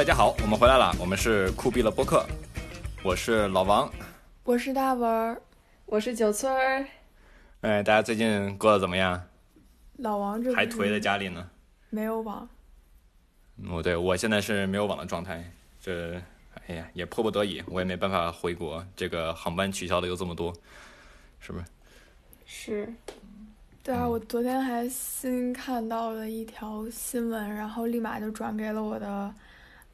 大家好，我们回来了，我们是酷毙了播客，我是老王，我是大文儿，我是九村儿。哎，大家最近过得怎么样？老王这还颓在家里呢？没有网。哦，对，我现在是没有网的状态，这，哎呀，也迫不得已，我也没办法回国，这个航班取消的又这么多，是不是？是。对啊，我昨天还新看到了一条新闻，然后立马就转给了我的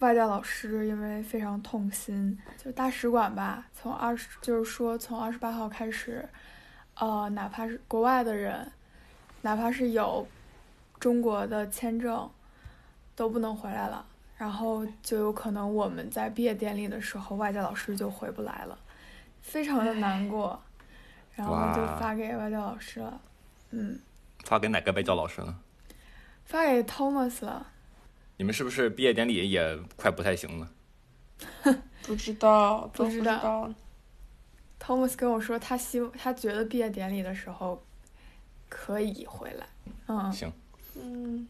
外教老师，因为非常痛心。就大使馆吧，从二十，就是说从二十八号开始，呃，哪怕是国外的人，哪怕是有中国的签证，都不能回来了。然后就有可能我们在毕业典礼的时候，外教老师就回不来了，非常的难过。然后就发给外教老师了。嗯，发给哪个外教老师呢？发给 Thomas 了。你们是不是毕业典礼也快不太行了？不知道，不知道。Thomas 跟我说，他希望他觉得毕业典礼的时候可以回来。嗯，行。嗯。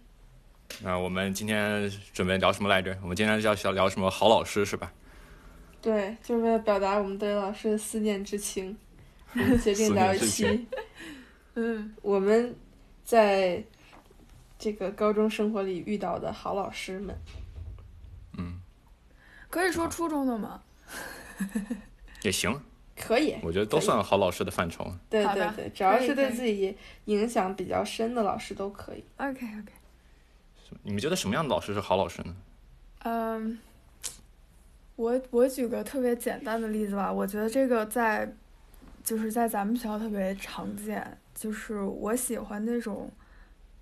那我们今天准备聊什么来着？我们今天要想聊什么好老师是吧？对，就是为了表达我们对老师的思念之情，我们决定聊一期。嗯，我们在这个高中生活里遇到的好老师们，嗯，可以说初中的吗？也行，可以，我觉得都算好老师的范畴。对对对，只要是对自己影响比较深的老师都可以。OK OK，你们觉得什么样的老师是好老师呢？嗯，我我举个特别简单的例子吧，我觉得这个在就是在咱们学校特别常见。就是我喜欢那种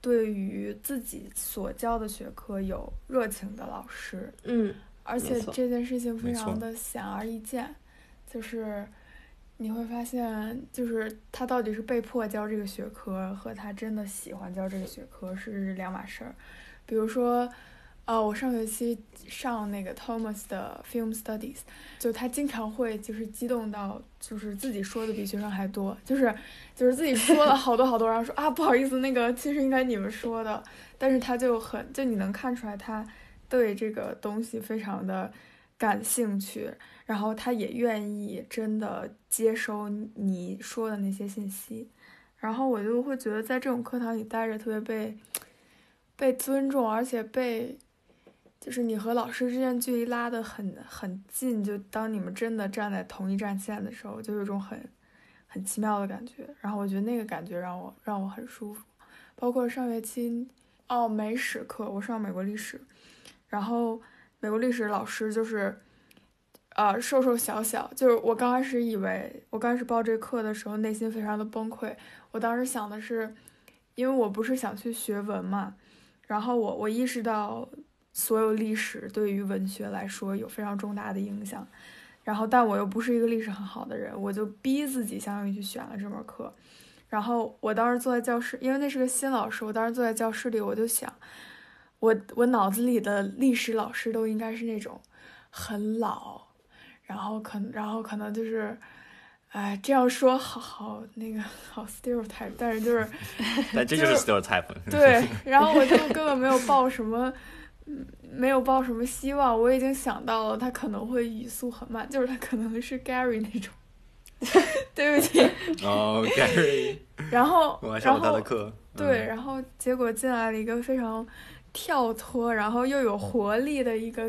对于自己所教的学科有热情的老师，嗯，而且这件事情非常的显而易见，就是你会发现，就是他到底是被迫教这个学科，和他真的喜欢教这个学科是两码事儿，比如说。哦，我上学期上那个 Thomas 的 Film Studies，就他经常会就是激动到就是自己说的比学生还多，就是就是自己说了好多好多，然后说啊不好意思，那个其实应该你们说的，但是他就很就你能看出来他对这个东西非常的感兴趣，然后他也愿意真的接收你说的那些信息，然后我就会觉得在这种课堂里待着特别被被尊重，而且被。就是你和老师之间距离拉得很很近，就当你们真的站在同一战线的时候，就有种很很奇妙的感觉。然后我觉得那个感觉让我让我很舒服。包括上学期哦美史课，我上美国历史，然后美国历史老师就是呃瘦瘦小小，就是我刚开始以为我刚开始报这课的时候，内心非常的崩溃。我当时想的是，因为我不是想去学文嘛，然后我我意识到。所有历史对于文学来说有非常重大的影响，然后但我又不是一个历史很好的人，我就逼自己相当于去选了这门课。然后我当时坐在教室，因为那是个新老师，我当时坐在教室里，我就想，我我脑子里的历史老师都应该是那种很老，然后可然后可能就是，哎，这样说好好那个好 stereotype，但是就是，但这就是 stereotype。对，然后我就根本没有报什么。嗯，没有抱什么希望。我已经想到了，他可能会语速很慢，就是他可能是 Gary 那种。对不起。哦，Gary。然后，然后对，然后结果进来了一个非常跳脱，然后又有活力的一个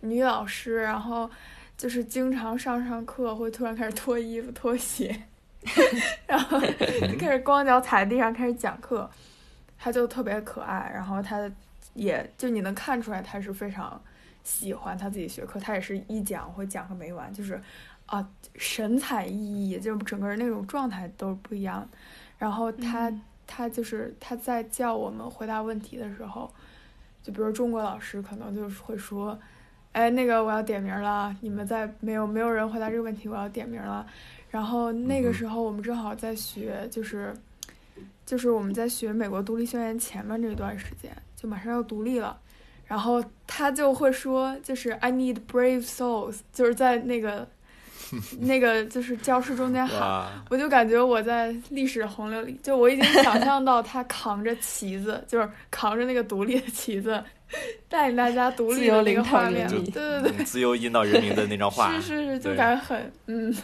女老师，然后就是经常上上课会突然开始脱衣服、脱鞋，然后就开始光脚踩地上开始讲课，她就特别可爱，然后她。也就你能看出来，他是非常喜欢他自己学科，他也是一讲会讲个没完，就是啊神采奕奕，就整个人那种状态都是不一样。然后他他就是他在叫我们回答问题的时候，就比如中国老师可能就是会说，哎那个我要点名了，你们在没有没有人回答这个问题，我要点名了。然后那个时候我们正好在学，就是就是我们在学美国独立宣言前面这段时间。就马上要独立了，然后他就会说，就是 I need brave souls，就是在那个 那个就是教室中间喊，我就感觉我在历史洪流里，就我已经想象到他扛着旗子，就是扛着那个独立的旗子，带领大家独立的那个画面，对对对，自由引导人民的那张画，是。是是，就感觉很嗯，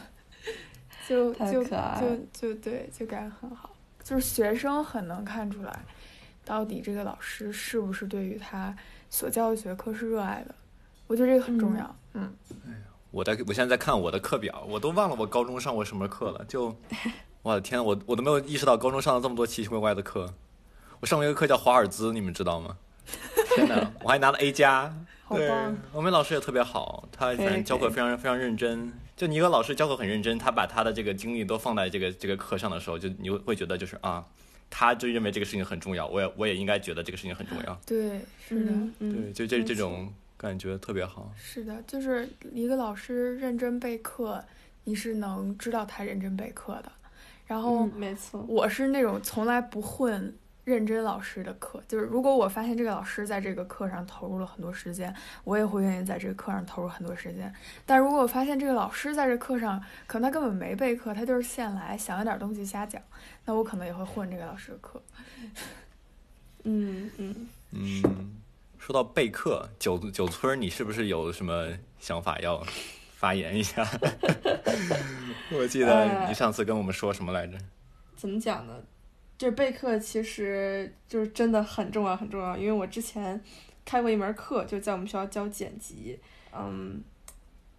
就就就就对，就感觉很好，就是学生很能看出来，到底这个老师是不是对于他所教的学科是热爱的，我觉得这个很重要，嗯。哎呀，我在我现在在看我的课表，我都忘了我高中上过什么课了，就。我的天，我我都没有意识到高中上了这么多奇奇怪怪的课。我上过一个课叫华尔兹，你们知道吗？天哪，我还拿了 A 加。对，我们老师也特别好，他反正教课非常非常认真。就你一个老师教课很认真，他把他的这个精力都放在这个这个课上的时候，就你会觉得就是啊，他就认为这个事情很重要，我也我也应该觉得这个事情很重要。对，是的，对，就这这种感觉特别好。是的，就是一个老师认真备课，你是能知道他认真备课的。然后，没错，我是那种从来不混认真老师的课，就是如果我发现这个老师在这个课上投入了很多时间，我也会愿意在这个课上投入很多时间。但如果我发现这个老师在这课上，可能他根本没备课，他就是现来想要点东西瞎讲，那我可能也会混这个老师的课。嗯嗯嗯，说到备课，九九村，你是不是有什么想法要？发言一下，我记得你上次跟我们说什么来着？怎么讲呢？就是备课其实就是真的很重要很重要，因为我之前开过一门课，就在我们学校教剪辑，嗯，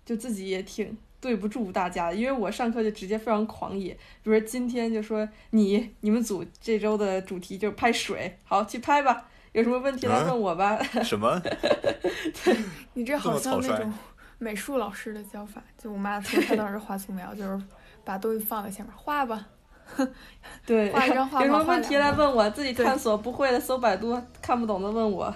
就自己也挺对不住大家的，因为我上课就直接非常狂野，比如说今天就说你你们组这周的主题就拍水，好去拍吧，有什么问题来问我吧。什么？对 你这好像那种。美术老师的教法，就我妈说她当时画素描，就是把东西放在前面画吧，对，画一张画。有什么问题来问我，自己探索不会的搜百度，看不懂的问我。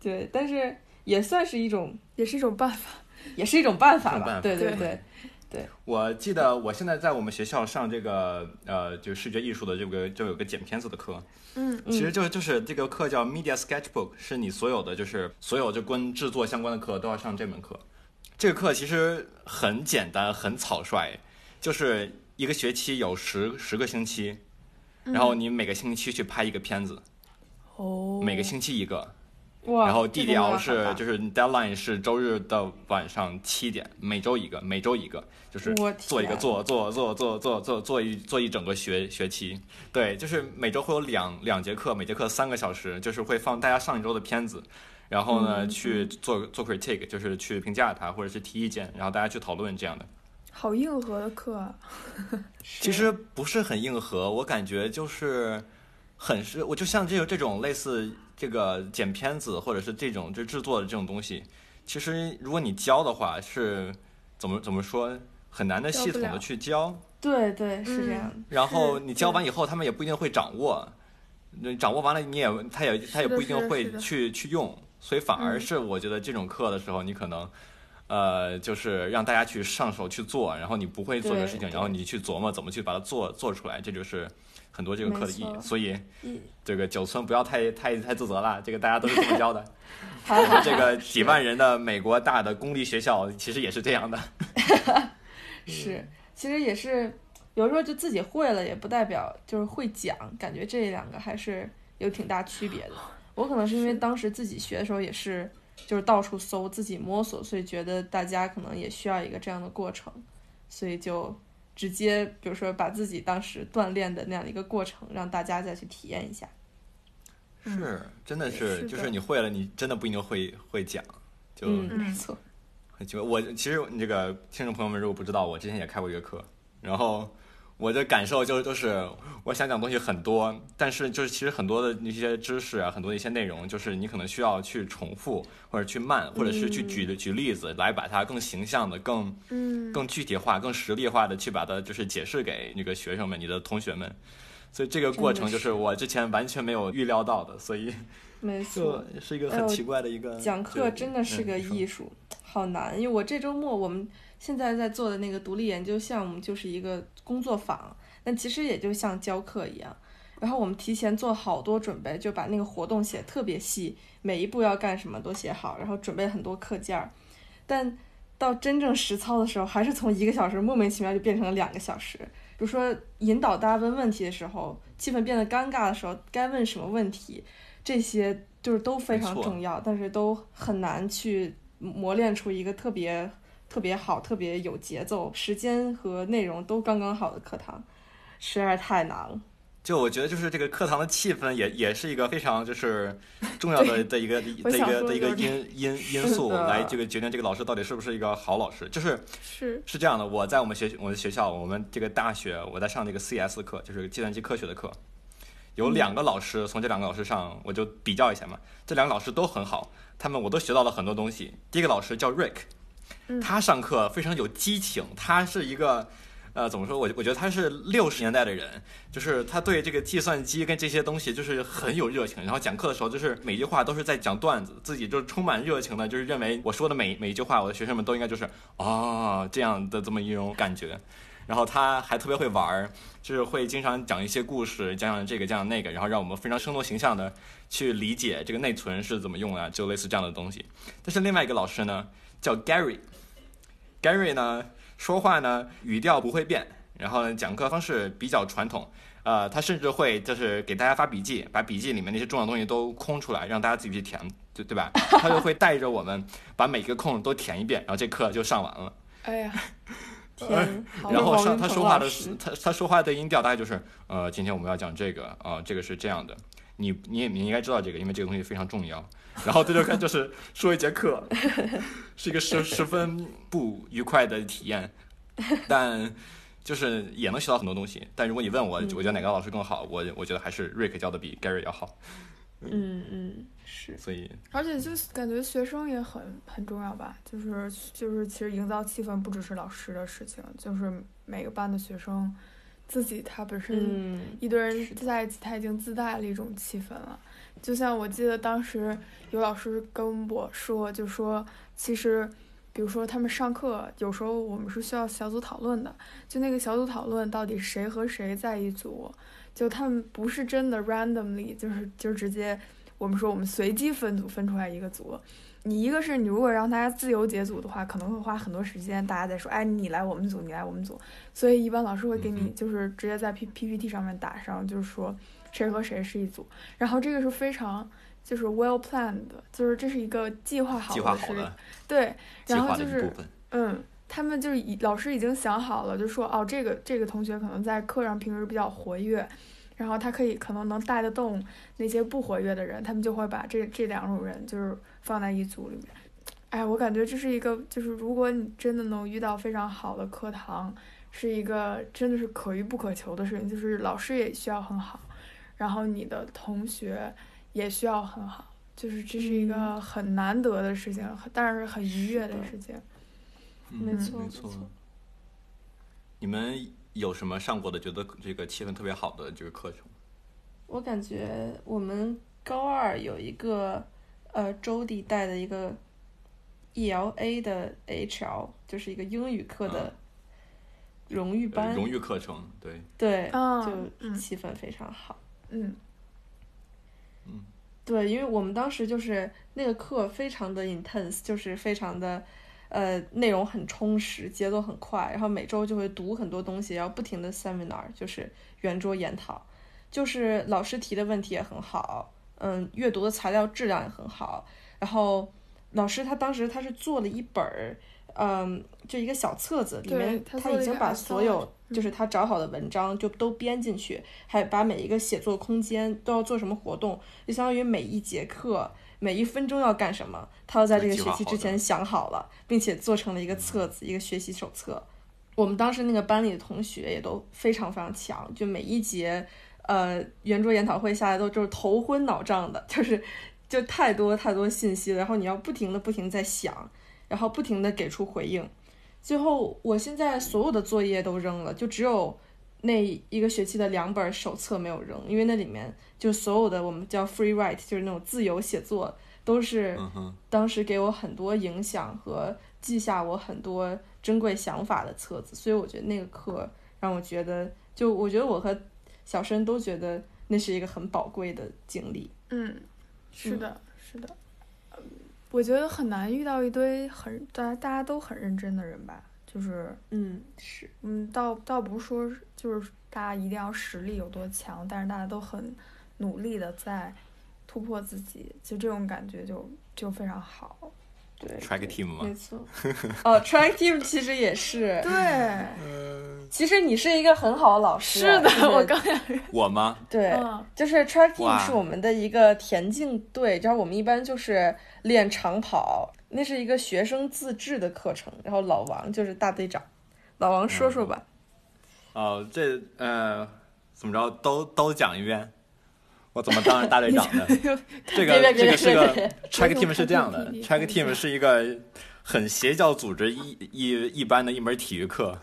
对，但是也算是一种，也是一种办法，也是一种办法吧。对对对。对，我记得我现在在我们学校上这个呃，就视觉艺术的这个就有个剪片子的课，嗯，其实就就是这个课叫 Media Sketchbook，是你所有的就是所有就跟制作相关的课都要上这门课。这个课其实很简单，很草率，就是一个学期有十十个星期，然后你每个星期去拍一个片子，哦，每个星期一个。然后 DDL 是就是 deadline 是周日的晚上七点，每周一个，每周一个，就是做一个做做做做做做做一做一整个学学期。对，就是每周会有两两节课，每节课三个小时，就是会放大家上一周的片子，然后呢去做做 critique，就是去评价它或者是提意见，然后大家去讨论这样的。好硬核的课。其实不是很硬核，我感觉就是很是，我就像这个这种类似。这个剪片子或者是这种就制作的这种东西，其实如果你教的话，是怎么怎么说很难的系统的去教。对对，是这样。然后你教完以后，他们也不一定会掌握。那掌握完了，你也他也他也不一定会去去用。所以反而是我觉得这种课的时候，你可能呃就是让大家去上手去做，然后你不会做这个事情，然后你去琢磨怎么去把它做做出来，这就是。很多这个课的意义，所以这个九村不要太太太自责了，这个大家都是这么教的。这个几万人的美国大的公立学校其实也是这样的。是，其实也是有时候就自己会了，也不代表就是会讲，感觉这两个还是有挺大区别的。我可能是因为当时自己学的时候也是就是到处搜，自己摸索，所以觉得大家可能也需要一个这样的过程，所以就。直接，比如说把自己当时锻炼的那样的一个过程，让大家再去体验一下。是，真的是，就是你会了，你真的不一定会会讲。就没错。就，我其实你这个听众朋友们如果不知道，我之前也开过一个课，然后。我的感受就就是，我想讲东西很多，但是就是其实很多的那些知识啊，很多的一些内容，就是你可能需要去重复，或者去慢，或者是去举举例子来把它更形象的、更更具体化、更实例化的去把它就是解释给那个学生们、你的同学们。所以这个过程就是我之前完全没有预料到的，所以没错，是一个很奇怪的一个讲课真的是个艺术，好难。因为我这周末我们。现在在做的那个独立研究项目就是一个工作坊，那其实也就像教课一样。然后我们提前做好多准备，就把那个活动写特别细，每一步要干什么都写好，然后准备很多课件儿。但到真正实操的时候，还是从一个小时莫名其妙就变成了两个小时。比如说引导大家问问题的时候，气氛变得尴尬的时候，该问什么问题，这些就是都非常重要，但是都很难去磨练出一个特别特别好、特别有节奏、时间和内容都刚刚好的课堂，实在是太难了。就我觉得，就是这个课堂的气氛也也是一个非常就是重要的的一个的一个的一个因因因素，来这个决定这个老师到底是不是一个好老师。就是是是这样的，我在我们学我们学校，我们这个大学，我在上这个 CS 课，就是计算机科学的课，有两个老师，从这两个老师上，我就比较一下嘛，这两个老师都很好，他们我都学到了很多东西。第一个老师叫 Rick，他上课非常有激情，他是一个。呃，怎么说？我我觉得他是六十年代的人，就是他对这个计算机跟这些东西就是很有热情。然后讲课的时候，就是每句话都是在讲段子，自己就充满热情的，就是认为我说的每每一句话，我的学生们都应该就是啊这样的这么一种感觉。然后他还特别会玩儿，就是会经常讲一些故事，讲讲这个，讲讲那个，然后让我们非常生动形象的去理解这个内存是怎么用的，就类似这样的东西。但是另外一个老师呢，叫 Gary Gary，Gary 呢。说话呢，语调不会变，然后呢，讲课方式比较传统，呃，他甚至会就是给大家发笔记，把笔记里面那些重要东西都空出来，让大家自己去填，对对吧？他就会带着我们把每个空都填一遍，然后这课就上完了。哎呀，天！然后上他说话的他他说话的音调大概就是，呃，今天我们要讲这个啊，这个是这样的，你你也你应该知道这个，因为这个东西非常重要。然后这就看就是说一节课，是一个十十分不愉快的体验，但就是也能学到很多东西。但如果你问我，我觉得哪个老师更好，我我觉得还是 Rick 教的比 Gary 要好。嗯嗯，是。所以，而且就感觉学生也很很重要吧，就是就是其实营造气氛不只是老师的事情，就是每个班的学生自己他本身一堆人在一起，他已经自带了一种气氛了。就像我记得当时有老师跟我说，就说其实，比如说他们上课有时候我们是需要小组讨论的，就那个小组讨论到底谁和谁在一组，就他们不是真的 randomly，就是就直接我们说我们随机分组分出来一个组，你一个是你如果让大家自由解组的话，可能会花很多时间，大家在说哎你来我们组，你来我们组，所以一般老师会给你就是直接在 P P P T 上面打上，就是说。谁和谁是一组，然后这个是非常就是 well planned，就是这是一个计划好的事，对，然后就是嗯，他们就是已老师已经想好了，就说哦，这个这个同学可能在课上平时比较活跃，然后他可以可能能带得动那些不活跃的人，他们就会把这这两种人就是放在一组里面。哎，我感觉这是一个就是如果你真的能遇到非常好的课堂，是一个真的是可遇不可求的事情，就是老师也需要很好。然后你的同学也需要很好，就是这是一个很难得的事情，但是很愉悦的事情。没错没错。你们有什么上过的觉得这个气氛特别好的这个课程？我感觉我们高二有一个呃周迪带的一个 ELA 的 HL，就是一个英语课的荣誉班。荣誉课程，对。对，就气氛非常好。嗯，嗯，对，因为我们当时就是那个课非常的 intense，就是非常的，呃，内容很充实，节奏很快，然后每周就会读很多东西，然后不停的 seminar，就是圆桌研讨，就是老师提的问题也很好，嗯，阅读的材料质量也很好，然后老师他当时他是做了一本儿。嗯，就一个小册子，里面他已经把所有就是他找好的文章就都编进去，还把每一个写作空间都要做什么活动，就相当于每一节课每一分钟要干什么，他要在这个学期之前想好了，并且做成了一个册子，一个学习手册。我们当时那个班里的同学也都非常非常强，就每一节呃圆桌研讨会下来都就是头昏脑胀的，就是就太多太多信息了，然后你要不停的不停在想。然后不停的给出回应，最后我现在所有的作业都扔了，就只有那一个学期的两本手册没有扔，因为那里面就所有的我们叫 free write，就是那种自由写作，都是当时给我很多影响和记下我很多珍贵想法的册子，所以我觉得那个课让我觉得，就我觉得我和小申都觉得那是一个很宝贵的经历。嗯，是的，是的。我觉得很难遇到一堆很大家大家都很认真的人吧，就是嗯是嗯倒倒不是说就是大家一定要实力有多强，但是大家都很努力的在突破自己，就这种感觉就就非常好。对，track team 嘛，没错。哦，track team 其实也是。对。其实你是一个很好的老师。是的，我刚想。我吗？对，就是 track team 是我们的一个田径队，然后我们一般就是练长跑，那是一个学生自制的课程。然后老王就是大队长，老王说说吧。哦，这呃，怎么着都都讲一遍。我怎么当上大队长的？这个这个是个 track team 是这样的，track team 是一个很邪教组织一一一般的一门体育课，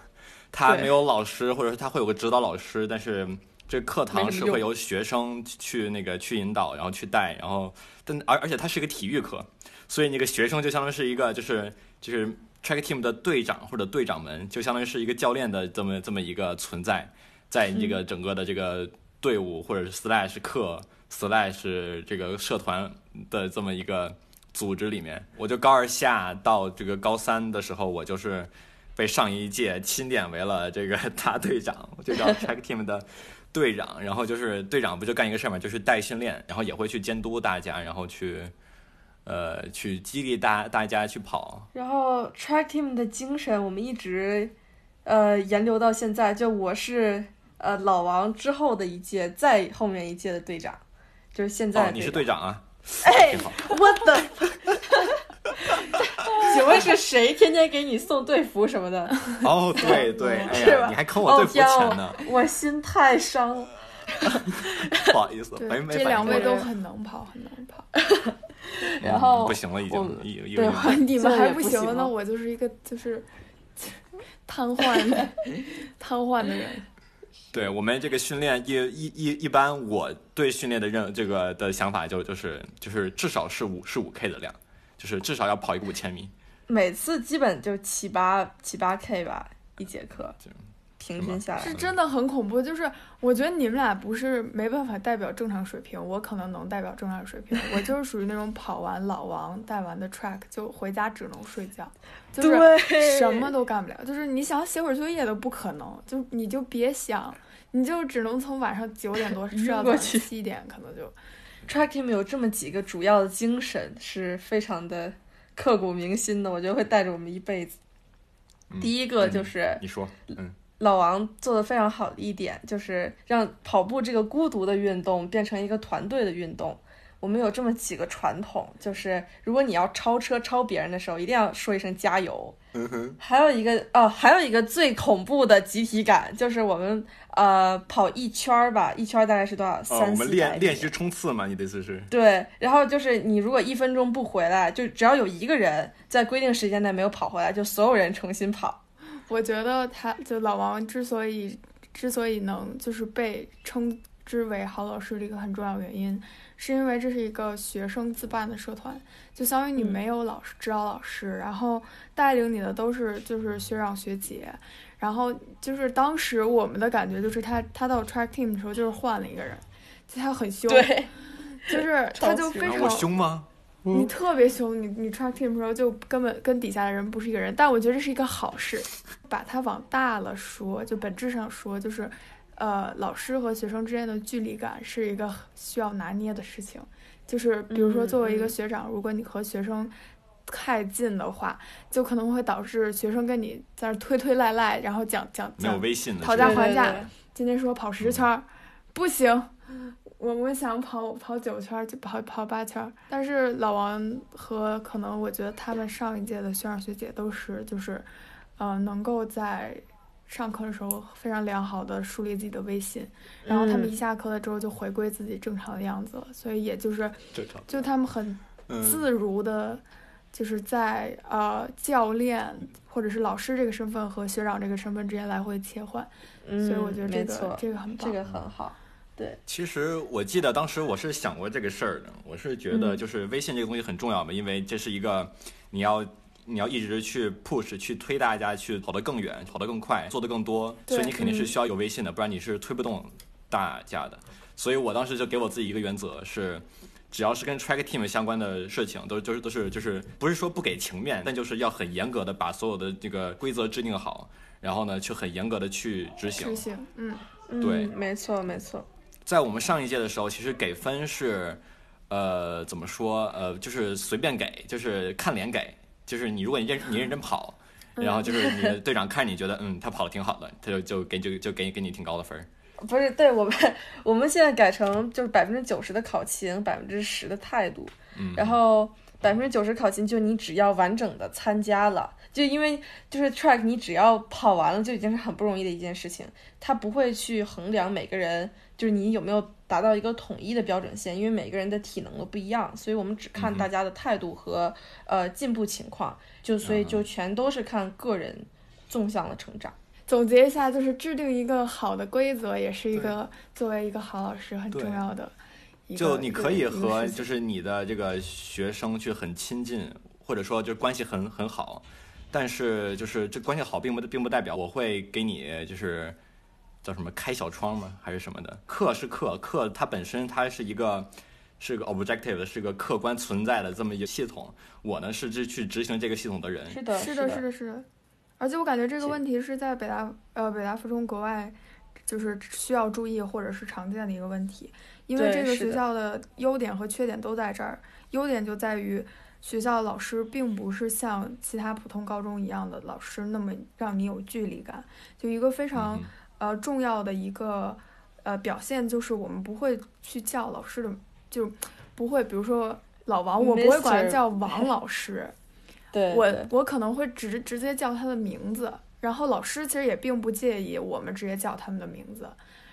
他没有老师，或者是他会有个指导老师，但是这课堂是会由学生去那个去引导，然后去带，然后但而而且它是一个体育课，所以那个学生就相当于是一个就是就是 track team 的队长或者队长们，就相当于是一个教练的这么这么一个存在，在这个整个的这个。队伍或者是 slash 课 slash 这个社团的这么一个组织里面，我就高二下到这个高三的时候，我就是被上一届钦点为了这个大队长，我就叫 track team 的队长。然后就是队长不就干一个事儿嘛，就是带训练，然后也会去监督大家，然后去呃去激励大大家去跑。然后 track team 的精神我们一直呃沿流到现在，就我是。呃，老王之后的一届，再后面一届的队长，就是现在。你是队长啊？哎，我的，请问是谁天天给你送队服什么的？哦，对对，是吧？你还坑我队服钱呢？我心太伤了。不好意思，这两位都很能跑，很能跑。然后不行了，已经，已对，你们还不行了，那我就是一个就是瘫痪的、瘫痪的人。对我们这个训练一一一一般，我对训练的认这个的想法就就是就是至少是五是五 K 的量，就是至少要跑一个五千米。每次基本就七八七八 K 吧，一节课。平均下来是真的很恐怖，就是我觉得你们俩不是没办法代表正常水平，我可能能代表正常水平。我就是属于那种跑完老王带完的 track 就回家只能睡觉，就是什么都干不了，就是你想写会儿作业都不可能，就你就别想，你就只能从晚上九点多睡到 早上七点，可能就。track team 有这么几个主要的精神是非常的刻骨铭心的，我觉得会带着我们一辈子。第一个就是你说，嗯。老王做的非常好的一点，就是让跑步这个孤独的运动变成一个团队的运动。我们有这么几个传统，就是如果你要超车超别人的时候，一定要说一声加油。嗯哼。还有一个哦，还有一个最恐怖的集体感，就是我们呃跑一圈儿吧，一圈大概是多少？三我们练练习冲刺嘛，你的意思是？对，然后就是你如果一分钟不回来，就只要有一个人在规定时间内没有跑回来，就所有人重新跑。我觉得他就老王之所以之所以能就是被称之为好老师的一个很重要原因，是因为这是一个学生自办的社团，就相当于你没有老师指导老师，然后带领你的都是就是学长学姐，然后就是当时我们的感觉就是他他到 track team 的时候就是换了一个人，就他很凶，对，就是他就非常凶吗？你特别凶，你你 track team 的时候就根本跟底下的人不是一个人，但我觉得这是一个好事。把它往大了说，就本质上说，就是，呃，老师和学生之间的距离感是一个需要拿捏的事情。就是比如说，作为一个学长，如果你和学生太近的话，就可能会导致学生跟你在那推推赖赖，然后讲讲讲讨价还价。今天说跑十圈，不行。我们想跑跑九圈就跑跑八圈，但是老王和可能我觉得他们上一届的学长学姐都是就是，呃，能够在上课的时候非常良好的树立自己的威信，然后他们一下课了之后就回归自己正常的样子了，所以也就是就他们很自如的，就是在呃教练或者是老师这个身份和学长这个身份之间来回切换，所以我觉得这个这个很棒，这个很好。对，其实我记得当时我是想过这个事儿的，我是觉得就是微信这个东西很重要嘛，因为这是一个你要你要一直去 push 去推大家去跑得更远、跑得更快、做得更多，所以你肯定是需要有微信的，不然你是推不动大家的。所以我当时就给我自己一个原则是，只要是跟 track team 相关的事情，都就是都是就是不是说不给情面，但就是要很严格的把所有的这个规则制定好，然后呢去很严格的去执行。执行，嗯，对，没错没错。在我们上一届的时候，其实给分是，呃，怎么说？呃，就是随便给，就是看脸给，就是你如果你认你认真跑，然后就是你的队长看你觉得嗯他跑的挺好的，他就就给就就给给你挺高的分。不是，对我们我们现在改成就是百分之九十的考勤，百分之十的态度，嗯，然后百分之九十考勤就你只要完整的参加了，就因为就是 track 你只要跑完了就已经是很不容易的一件事情，他不会去衡量每个人就是你有没有达到一个统一的标准线，因为每个人的体能都不一样，所以我们只看大家的态度和呃进步情况，就所以就全都是看个人纵向的成长。总结一下，就是制定一个好的规则，也是一个作为一个好老师很重要的。就你可以和就是你的这个学生去很亲近，或者说就关系很很好，但是就是这关系好并不并不代表我会给你就是叫什么开小窗吗？还是什么的？课是课，课它本身它是一个是个 objective，是个客观存在的这么一个系统。我呢是去执行这个系统的人。是的，是的，是的，是的。而且我感觉这个问题是在北大呃北大附中国外，就是需要注意或者是常见的一个问题，因为这个学校的优点和缺点都在这儿。优点就在于学校老师并不是像其他普通高中一样的老师那么让你有距离感。就一个非常呃重要的一个呃表现就是我们不会去叫老师的，就不会比如说老王，我不会管他叫王老师。对我我可能会直直接叫他的名字，然后老师其实也并不介意我们直接叫他们的名字，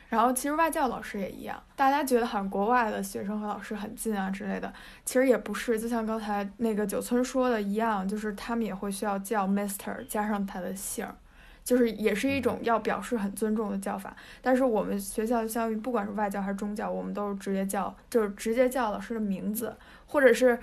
然后其实外教老师也一样，大家觉得好像国外的学生和老师很近啊之类的，其实也不是，就像刚才那个九村说的一样，就是他们也会需要叫 Mister 加上他的姓，就是也是一种要表示很尊重的叫法。但是我们学校相当于不管是外教还是中教，我们都是直接叫，就是直接叫老师的名字，或者是。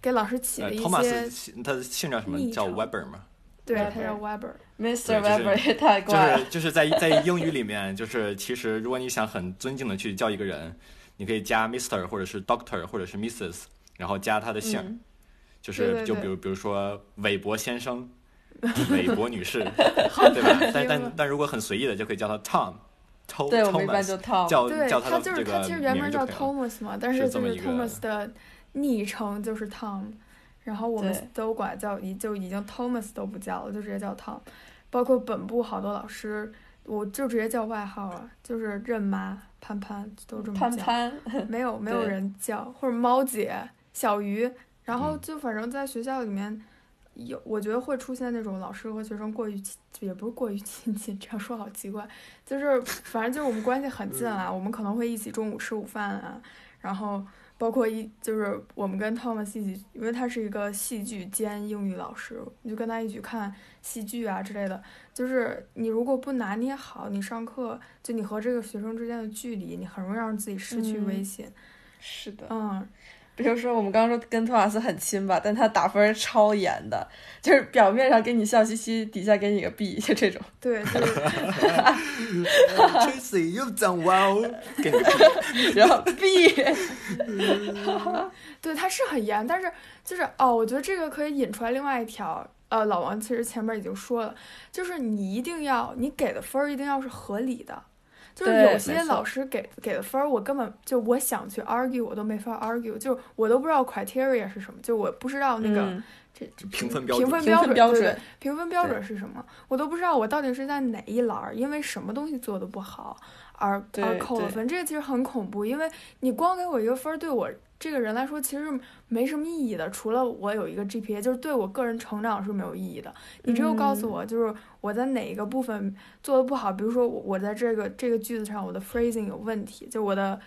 给老师起了一些，他的姓叫什么？叫 Weber 吗？对，他叫 Weber。Mr. Weber 也太怪了。就是就是在在英语里面，就是其实如果你想很尊敬的去叫一个人，你可以加 Mr. 或者是 Doctor 或者是 Mrs. 然后加他的姓，就是就比如比如说韦伯先生、韦伯女士，对吧？但但但如果很随意的，就可以叫他 Tom。对，我们一般就 Tom。叫叫他就是他其实原名叫 Thomas 嘛，但是就是 Thomas 的。昵称就是 Tom，然后我们都管叫已就已经 Thomas 都不叫了，就直接叫 Tom。包括本部好多老师，我就直接叫外号了，就是任妈、潘潘都这么叫。潘潘，没有 没有人叫，或者猫姐、小鱼，然后就反正在学校里面有，我觉得会出现那种老师和学生过于亲，也不是过于亲近，这样说好奇怪，就是反正就是我们关系很近啊，我们可能会一起中午吃午饭啊，然后。包括一就是我们跟 Thomas 一起，因为他是一个戏剧兼英语老师，你就跟他一起看戏剧啊之类的。就是你如果不拿捏好，你上课就你和这个学生之间的距离，你很容易让自己失去威信。是的，嗯。比如说，我们刚刚说跟托马斯很亲吧，但他打分超严的，就是表面上给你笑嘻嘻，底下给你个 B，就这种。对对。Tracy，又讲哇哦，给你 B，然后 B。对，他是很严，但是就是哦，我觉得这个可以引出来另外一条。呃，老王其实前面已经说了，就是你一定要，你给的分儿一定要是合理的。就是有些老师给给的分儿，我根本就我想去 argue，我都没法 argue，就我都不知道 criteria 是什么，就我不知道那个这评分标准，评分标准，评分标准是什么，我都不知道我到底是在哪一栏，因为什么东西做的不好而而扣了分，这个其实很恐怖，因为你光给我一个分儿，对我。这个人来说其实没什么意义的，除了我有一个 GPA，就是对我个人成长是没有意义的。你只有告诉我，就是我在哪一个部分做的不好，比如说我我在这个这个句子上我的 phrasing 有问题，就我的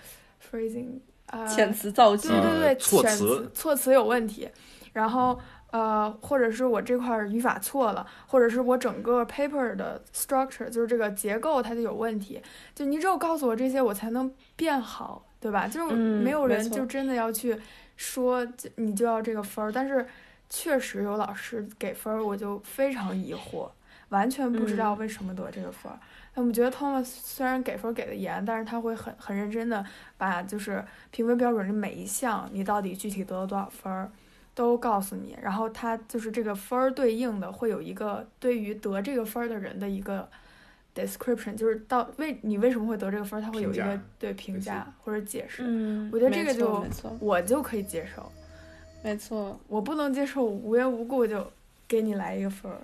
phrasing 啊，遣词造句，对对对，措辞措辞有问题，然后呃，或者是我这块语法错了，或者是我整个 paper 的 structure 就是这个结构它就有问题，就你只有告诉我这些，我才能变好。对吧？就没有人就真的要去说，你就要这个分儿。但是确实有老师给分儿，我就非常疑惑，完全不知道为什么得这个分儿。那我们觉得 Thomas 虽然给分给的严，但是他会很很认真的把就是评分标准的每一项，你到底具体得了多少分儿，都告诉你。然后他就是这个分儿对应的会有一个对于得这个分儿的人的一个 description，就是到为你为什么会得这个分儿，他会有一个评对评价或者解释。嗯，我觉得这个就没错我就可以接受，没错，我不能接受无缘无故就给你来一个分儿，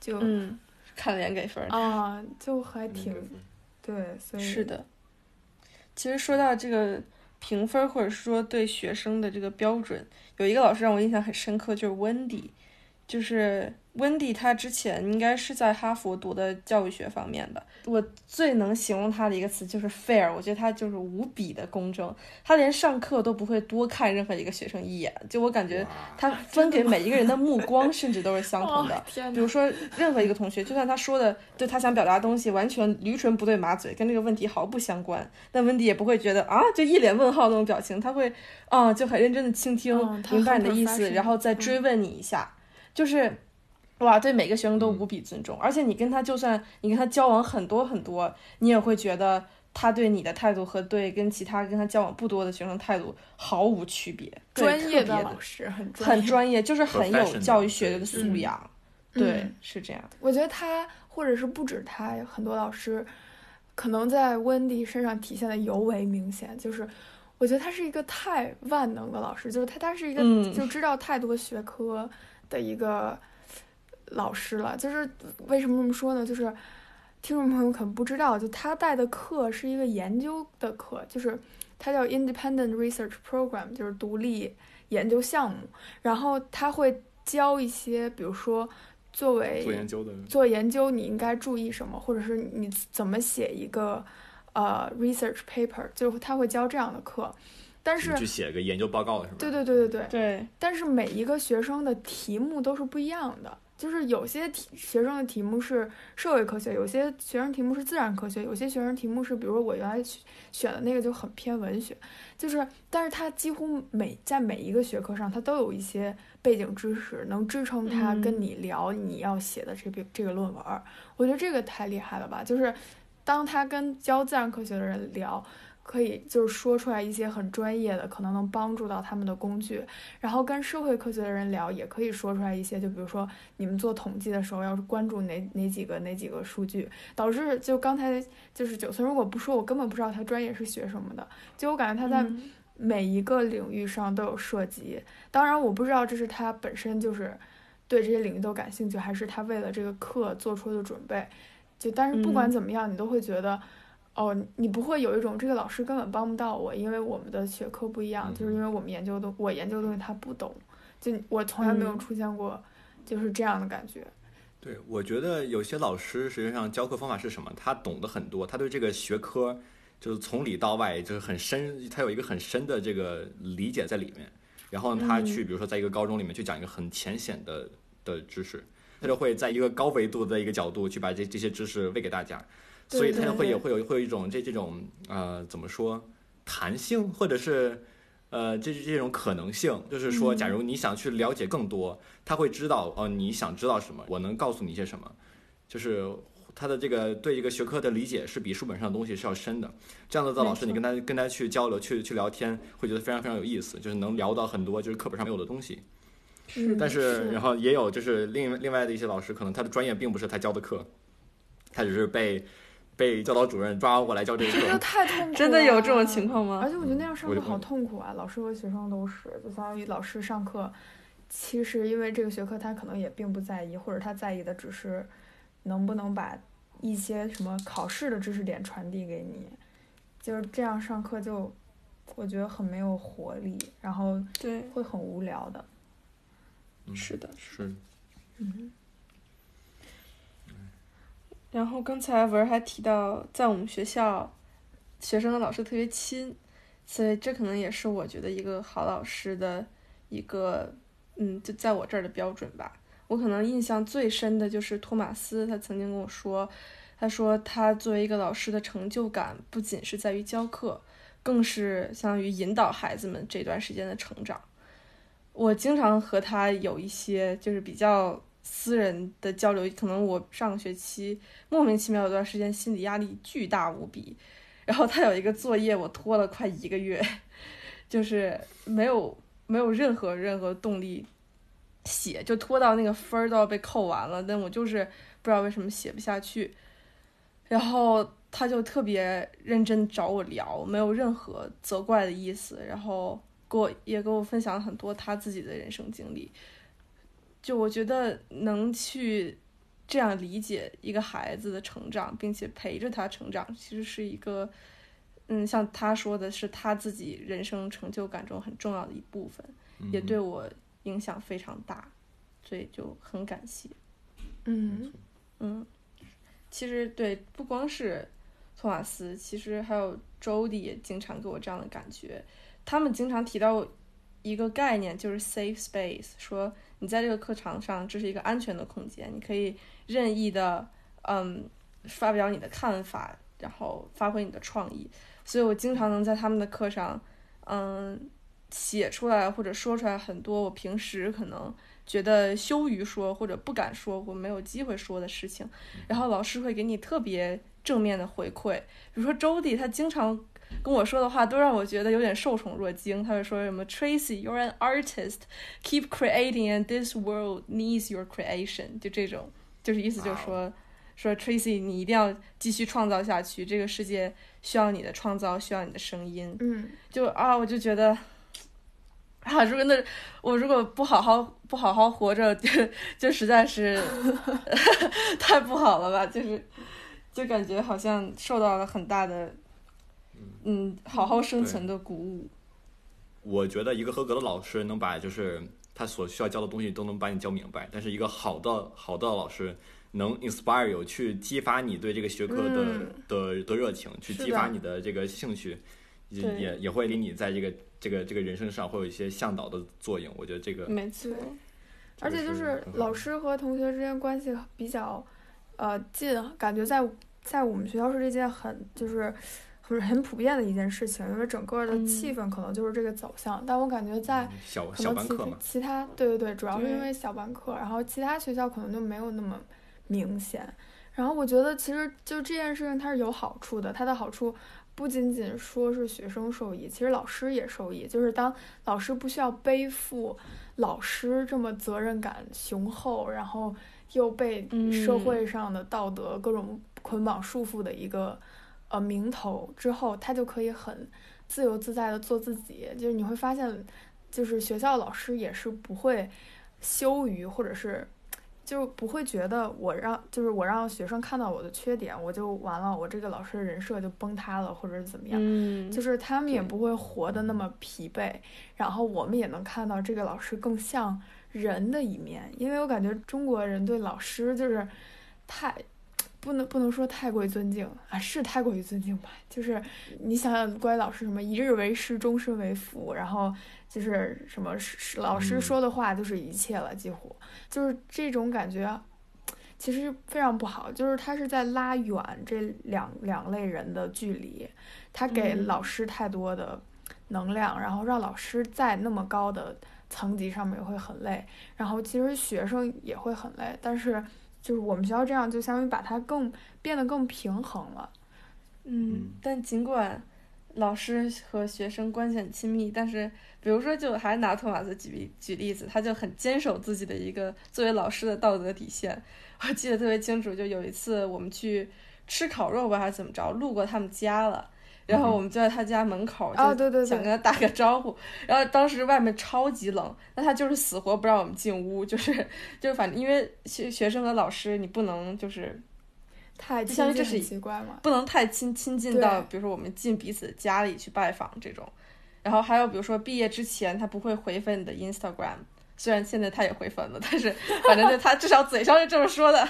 就、嗯，看脸给分儿。啊，就还挺对，所以是的，其实说到这个评分儿，或者是说对学生的这个标准，有一个老师让我印象很深刻，就是温迪，就是温迪，他之前应该是在哈佛读的教育学方面的。我最能形容他的一个词就是 fair，我觉得他就是无比的公正，他连上课都不会多看任何一个学生一眼，就我感觉他分给每一个人的目光甚至都是相同的哦。天哪比如说，任何一个同学，就算他说的对他想表达的东西完全驴唇不对马嘴，跟这个问题毫不相关，但温迪也不会觉得啊，就一脸问号那种表情，他会啊，就很认真的倾听，明白你的意思，然后再追问你一下，就是。哇，对每个学生都无比尊重，而且你跟他就算你跟他交往很多很多，你也会觉得他对你的态度和对跟其他跟他交往不多的学生态度毫无区别，专业的老师很专业。很专业，就是很有教育学的对素嗯养，对嗯，是这样。我觉得他或者是不止他，很多老师可能在温迪身上体现的尤为明显，就是我觉得他是一个太万能的老师，就是他他是一个嗯就知道太多学科的一个老师了。就是为什么这么说呢？就是听众朋友可能不知道，就他带的课是一个研究的课，就是它叫 Independent Research Program，就是独立研究项目。然后他会教一些，比如说作为做研究的，做研究你应该注意什么，或者是你怎么写一个呃 research paper，就是他会教这样的课。但是，去写个研究报告是吧？对对对对对，对，但是每一个学生的题目都是不一样的，就是有些题学生的题目是社会科学，有些学生题目是自然科学，有些学生题目是，比如说我原来选选的那个就很偏文学，就是，但是他几乎每在每一个学科上，他都有一些背景知识，能支撑他嗯跟你聊你要写的这篇这个论文。我觉得这个太厉害了吧！就是当他跟教自然科学的人聊。可以就是说出来一些很专业的，可能能帮助到他们的工具，然后跟社会科学的人聊，也可以说出来一些，就比如说你们做统计的时候，要是关注哪哪几个哪几个数据，导致就刚才就是九村如果不说，我根本不知道他专业是学什么的，就我感觉他在嗯每一个领域上都有涉及。当然，我不知道这是他本身就是对这些领域都感兴趣，还是他为了这个课做出的准备。就但是不管嗯怎么样，你都会觉得。哦，你不会有一种这个老师根本帮不到我，因为我们的学科不一样，就是因为我们研究的我研究的东西他不懂，就我从来没有嗯出现过就是这样的感觉。对，我觉得有些老师实际上教课方法是什么？他懂得很多，他对这个学科就是从里到外就是很深，他有一个很深的这个理解在里面。然后他去，比如说在一个高中里面去讲一个很浅显的的知识，他就会在一个高维度的一个角度去把这这些知识喂给大家，所以他就会对有会有会有一种这这种呃怎么说弹性，或者是。呃，这是这种可能性，就是说，假如你想去了解更多，他会知道哦，你想知道什么，我能告诉你些什么，就是他的这个对这个学科的理解是比书本上的东西是要深的。这样子的老师，你跟他跟他去交流、去去聊天，会觉得非常非常有意思，就是能聊到很多就是课本上没有的东西。是但是，是然后也有就是另另外的一些老师，可能他的专业并不是他教的课，他只是被被教导主任抓过来教这个这就。太痛苦了。真的有这种情况吗而？且我觉得那样上课好痛苦啊，老师和学生都是，就相当于老师上课，其实因为这个学科他可能也并不在意，或者他在意的只是能不能把一些什么考试的知识点传递给你，就是这样上课就我觉得很没有活力，然后对，会很无聊的。嗯是的。是，嗯，然后刚才文儿还提到，在我们学校，学生和老师特别亲，所以这可能也是我觉得一个好老师的一个，嗯，就在我这儿的标准吧。我可能印象最深的就是托马斯，他曾经跟我说，他说他作为一个老师的成就感不仅是在于教课，更是相当于引导孩子们这段时间的成长。我经常和他有一些就是比较私人的交流，可能我上个学期莫名其妙有段时间心理压力巨大无比，然后他有一个作业我拖了快一个月，就是没有没有任何任何动力写，就拖到那个分儿都要被扣完了，但我就是不知道为什么写不下去。然后他就特别认真找我聊，没有任何责怪的意思，然后给我也给我分享了很多他自己的人生经历。就我觉得能去这样理解一个孩子的成长，并且陪着他成长，其实是一个，嗯，像他说的是他自己人生成就感中很重要的一部分，也对我影响非常大，所以就很感谢。嗯嗯，其实对，不光是托马斯，其实还有周迪也经常给我这样的感觉，他们经常提到一个概念，就是 safe space，说。你在这个课堂上，这是一个安全的空间，你可以任意的，嗯，发表你的看法，然后发挥你的创意。所以我经常能在他们的课上，嗯，写出来或者说出来很多我平时可能觉得羞于说或者不敢说或没有机会说的事情，然后老师会给你特别正面的回馈。比如说周迪，他经常。跟我说的话都让我觉得有点受宠若惊。他会说什么：“Tracy，you're an artist，keep creating，and this world needs your creation。”就这种，就是意思就是说，说 Tracy，你一定要继续创造下去，这个世界需要你的创造，需要你的声音。嗯，就啊，我就觉得，啊，如果那我如果不好好不好好活着，就就实在是 太不好了吧？就是，就感觉好像受到了很大的。嗯，好好生存的鼓舞。我觉得一个合格的老师能把就是他所需要教的东西都能把你教明白，但是一个好的好的老师能 inspire you 去激发你对这个学科的的的热情，去激发你的这个兴趣，也也也会给你在这个这个这个人生上会有一些向导的作用。我觉得这个没错，而且就是老师和同学之间关系比较呃近，感觉在在我们学校是这件很就是。不是很普遍的一件事情，因为整个的气氛可能就是这个走向。但我感觉在可能其其他对对对，主要是因为小班课，然后其他学校可能就没有那么明显。然后我觉得其实就这件事情它是有好处的，它的好处不仅仅说是学生受益，其实老师也受益。就是当老师不需要背负老师这么责任感雄厚，然后又被社会上的道德各种捆绑束缚的一个。呃，名头之后，他就可以很自由自在的做自己。就是你会发现，就是学校老师也是不会羞于，或者是就不会觉得我让就是我让学生看到我的缺点，我就完了，我这个老师的人设就崩塌了，或者是怎么样。嗯。就是他们也不会活得那么疲惫，然后我们也能看到这个老师更像人的一面。因为我感觉中国人对老师就是太。不能不能说太过于尊敬啊，是太过于尊敬吧？就是你想想，关于老师什么一日为师，终身为父，然后就是什么老师说的话就是一切了，几乎就是这种感觉，其实非常不好。就是他是在拉远这两两类人的距离，他给老师太多的能量，然后让老师在那么高的层级上面会很累，然后其实学生也会很累，但是。就是我们学校这样，就相当于把它更变得更平衡了。嗯，但尽管老师和学生关系很亲密，但是比如说，就还拿托马斯举例举例子，他就很坚守自己的一个作为老师的道德底线。我记得特别清楚，就有一次我们去吃烤肉吧，还是怎么着，路过他们家了。然后我们就在他家门口，啊对对想跟他打个招呼。然后当时外面超级冷，那他就是死活不让我们进屋，就是就反正因为学学生和老师，你不能就是太相当于这是奇怪不能太亲亲近到，比如说我们进彼此家里去拜访这种。然后还有比如说毕业之前，他不会回粉你的 Instagram，虽然现在他也回粉了，但是 反正就他至少嘴上是这么说的。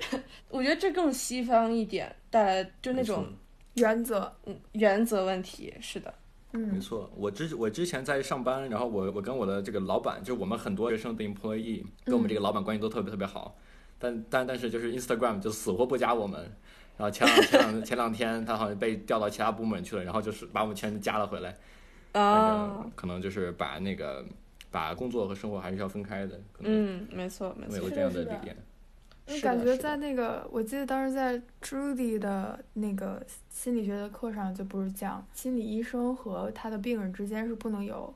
我觉得这更西方一点，带来就那种。原则，嗯，原则问题是的，嗯，没错。我之我之前在上班，然后我我跟我的这个老板，就我们很多学生的 employee，跟我们这个老板关系都特别特别好，但但但是就是 Instagram 就死活不加我们，然后前两前两前两天他好像被调到其他部门去了，然后就是把我们全都加了回来，啊，可能就是把那个把工作和生活还是要分开的，嗯，没错没错，有这样的。理念。你感觉在那个，我记得当时在 Judy 的那个心理学的课上，就不是讲心理医生和他的病人之间是不能有，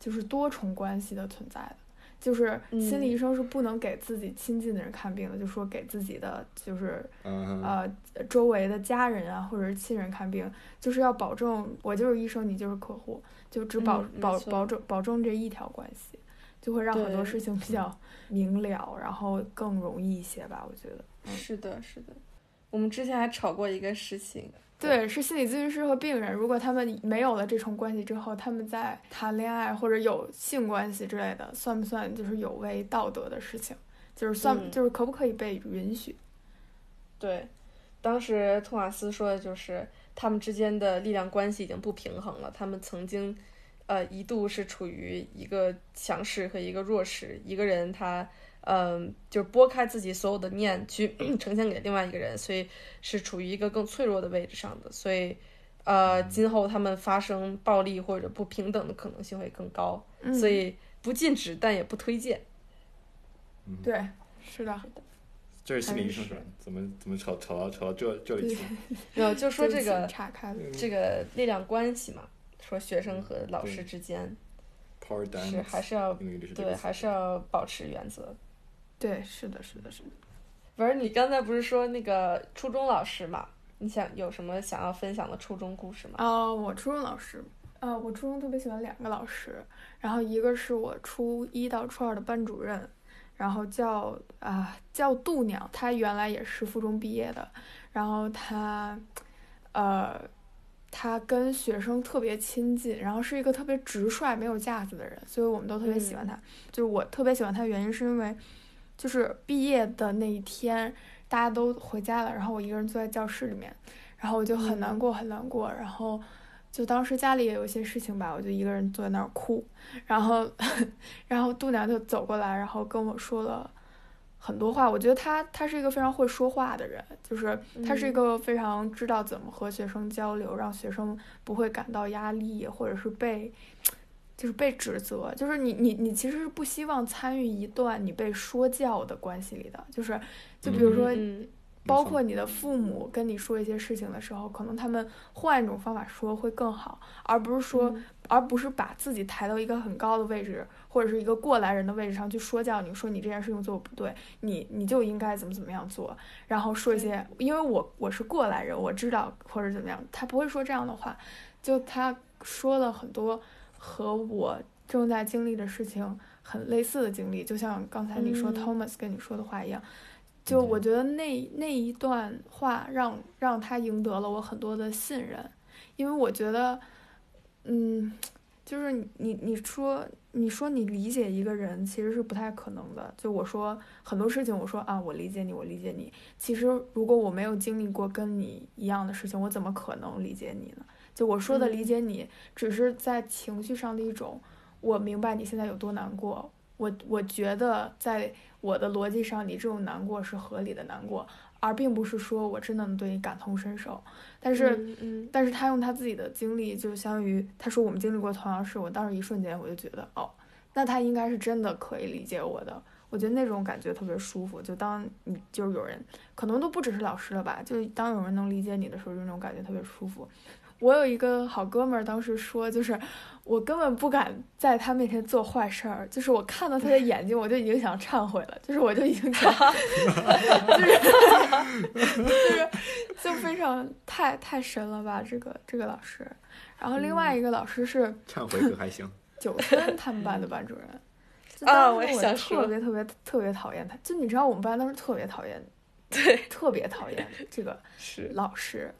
就是多重关系的存在的。就是心理医生是不能给自己亲近的人看病的，就说给自己的就是呃周围的家人啊或者是亲人看病，就是要保证我就是医生，你就是客户，就只保保保证保证这一条关系，就会让很多事情比较明了，然后更容易一些吧，我觉得。是的，是的，我们之前还吵过一个事情。对，是心理咨询师和病人，如果他们没有了这重关系之后，他们在谈恋爱或者有性关系之类的，算不算就是有违道德的事情？就是算，就是可不可以被允许？对，当时托马斯说的就是他们之间的力量关系已经不平衡了，他们曾经，呃，一度是处于一个强势和一个弱势，一个人他。嗯，就是拨开自己所有的念去 呈现给另外一个人，所以是处于一个更脆弱的位置上的，所以，呃，今后他们发生暴力或者不平等的可能性会更高，所以不禁止，但也不推荐。嗯，对，是的，这是心理医生说，怎么怎么吵吵到吵到这这里去？没有，就说这个这个力量关系嘛，说学生和老师之间是还是要对，还是要保持原则。对，是的，是的，是的。不是你刚才不是说那个初中老师嘛？你想有什么想要分享的初中故事吗？啊，我初中老师，呃，我初中特别喜欢两个老师，然后一个是我初一到初二的班主任，然后叫啊叫度娘，她原来也是附中毕业的，然后她，呃，她跟学生特别亲近，然后是一个特别直率、没有架子的人，所以我们都特别喜欢他。就是我特别喜欢他的原因是因为。就是毕业的那一天，大家都回家了，然后我一个人坐在教室里面，然后我就很难过，很难过。然后，就当时家里也有一些事情吧，我就一个人坐在那儿哭。然后，然后度娘就走过来，然后跟我说了很多话。我觉得他他是一个非常会说话的人，就是他是一个非常知道怎么和学生交流，让学生不会感到压力，或者是被。就是被指责，就是你你你其实是不希望参与一段你被说教的关系里的，就是，就比如说，包括你的父母跟你说一些事情的时候，可能他们换一种方法说会更好，而不是说，而不是把自己抬到一个很高的位置，或者是一个过来人的位置上去说教你，说你这件事情做的不对，你你就应该怎么怎么样做，然后说一些，因为我我是过来人，我知道或者怎么样，他不会说这样的话，就他说了很多。和我正在经历的事情很类似的经历，就像刚才你说 Thomas 跟你说的话一样，就我觉得那那一段话让让他赢得了我很多的信任，因为我觉得，嗯，就是你你说你说你理解一个人其实是不太可能的，就我说很多事情，我说啊我理解你，我理解你，其实如果我没有经历过跟你一样的事情，我怎么可能理解你呢？就我说的理解你，只是在情绪上的一种，我明白你现在有多难过，我我觉得在我的逻辑上，你这种难过是合理的难过，而并不是说我真的能对你感同身受。但是嗯，但是他用他自己的经历，就相当于他说我们经历过同样事，我当时一瞬间我就觉得，哦，那他应该是真的可以理解我的。我觉得那种感觉特别舒服。就当你就是有人，可能都不只是老师了吧，就当有人能理解你的时候，就那种感觉特别舒服。我有一个好哥们儿，当时说，就是我根本不敢在他面前做坏事儿，就是我看到他的 眼睛，我就已经想忏悔了，就是我就已经想，就是就是就非常太太神了吧，这个这个老师。然后另外一个老师是忏悔可还行，九三他们班的班主任啊，我我特别特别特别讨厌他，就你知道我们班当时特别讨厌，对，特别讨厌这个是老师。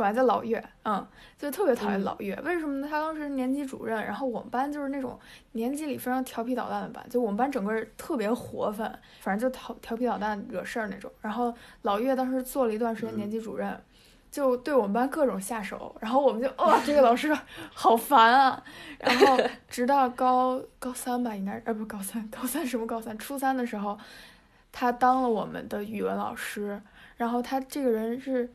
管他叫老岳，嗯，就特别讨厌老岳。为什么呢？他当时年级主任，然后我们班就是那种年级里非常调皮捣蛋的班，就我们班整个特别活泛，反正就调调皮捣蛋惹事儿那种。然后老岳当时做了一段时间年级主任，就对我们班各种下手，然后我们就哇，这个老师好烦啊。然后直到高高三吧，应该呃不高三，高三什么高三？初三的时候，他当了我们的语文老师，然后他这个人是。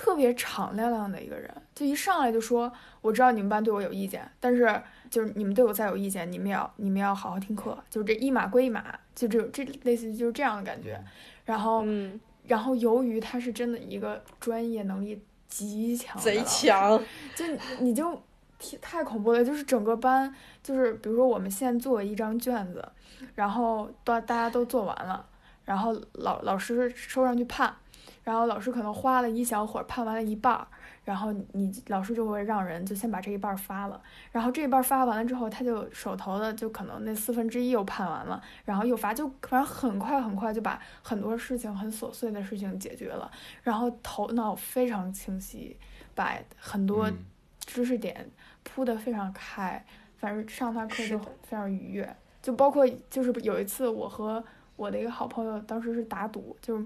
特别敞亮亮的一个人，就一上来就说：“我知道你们班对我有意见，但是就是你们对我再有意见，你们要你们要好好听课，就是这一码归一码，就这这类似于就是这样的感觉。然后，嗯然后由于他是真的一个专业能力极强，贼强，就你就太恐怖了，就是整个班，就是比如说我们现做一张卷子，然后大大家都做完了，然后老老师收上去判，然后老师可能花了一小会儿判完了一半儿，然后你老师就会让人就先把这一半发了，然后这一半发完了之后，他就手头的就可能那四分之一又判完了，然后又发，就反正很快很快就把很多事情很琐碎的事情解决了，然后头脑非常清晰，把很多知识点。铺的非常开，反正上他课就非常愉悦。就包括就是有一次，我和我的一个好朋友当时是打赌，就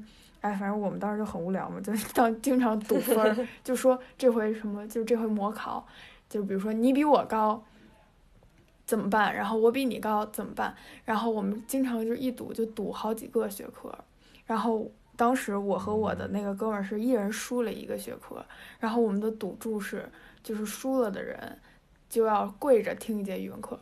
哎，反正我们当时就很无聊嘛，就 当经常赌分，就说这回什么，就这回模考，就比如说你比我高怎么办，然后我比你高怎么办，然后我们经常就一赌就赌好几个学科，然后当时我和我的那个哥们儿是一人输了一个学科，然后我们的赌注是就是输了的人。就要跪着听一节语文课，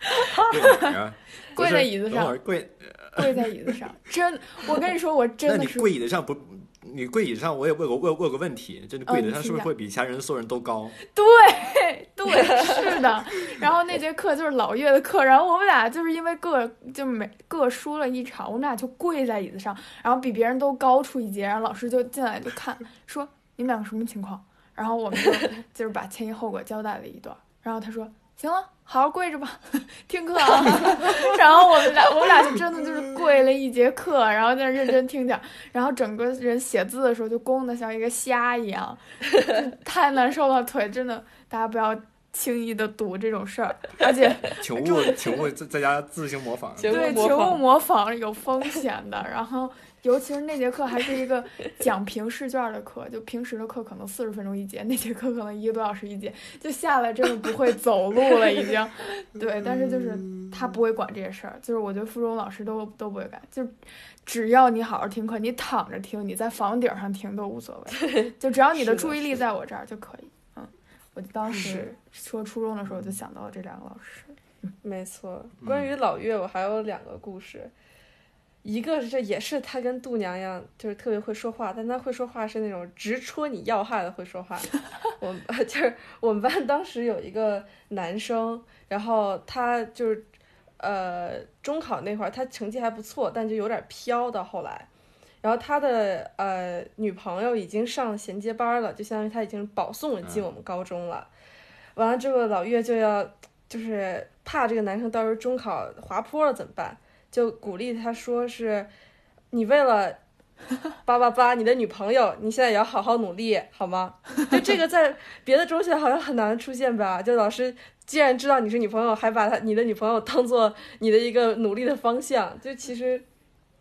跪在椅子上，跪跪在椅子上，真，我跟你说，我真的是。那你跪椅子上不？你跪椅子上，我也问过问问个问题，就你跪椅子上是不是会比其他人所有人都高？对对，是的。然后那节课就是老岳的课，然后我们俩就是因为各就每各输了一场，我们俩就跪在椅子上，然后比别人都高出一截，然后老师就进来就看，说你们两个什么情况？然后我们就就是把前因后果交代了一段，然后他说：“行了，好好跪着吧，听课啊。”然后我们俩我们俩就真的就是跪了一节课，然后在那认真听讲，然后整个人写字的时候就弓的像一个虾一样，太难受了，腿真的，大家不要轻易的赌这种事儿，而且请勿请勿在在家自行模仿，对，请勿模仿有风险的，然后。尤其是那节课还是一个讲评试卷的课，就平时的课可能四十分钟一节，那节课可能一个多小时一节，就下来真的不会走路了已经。对，但是就是他不会管这些事儿，就是我觉得附中老师都都不会管，就只要你好好听课，你躺着听，你在房顶上听都无所谓，就只要你的注意力在我这儿就可以。嗯，我当时说初中的时候就想到了这两个老师。没错，关于老岳，我还有两个故事。一个是这也是他跟度娘一样，就是特别会说话，但他会说话是那种直戳你要害的会说话。我们 就是我们班当时有一个男生，然后他就是呃中考那会儿他成绩还不错，但就有点飘到后来，然后他的呃女朋友已经上衔接班了，就相当于他已经保送进我们高中了。完了之后老岳就要就是怕这个男生到时候中考滑坡了怎么办？就鼓励他说是，你为了八八八你的女朋友，你现在也要好好努力，好吗？就这个在别的中学好像很难出现吧？就老师既然知道你是女朋友，还把他你的女朋友当做你的一个努力的方向，就其实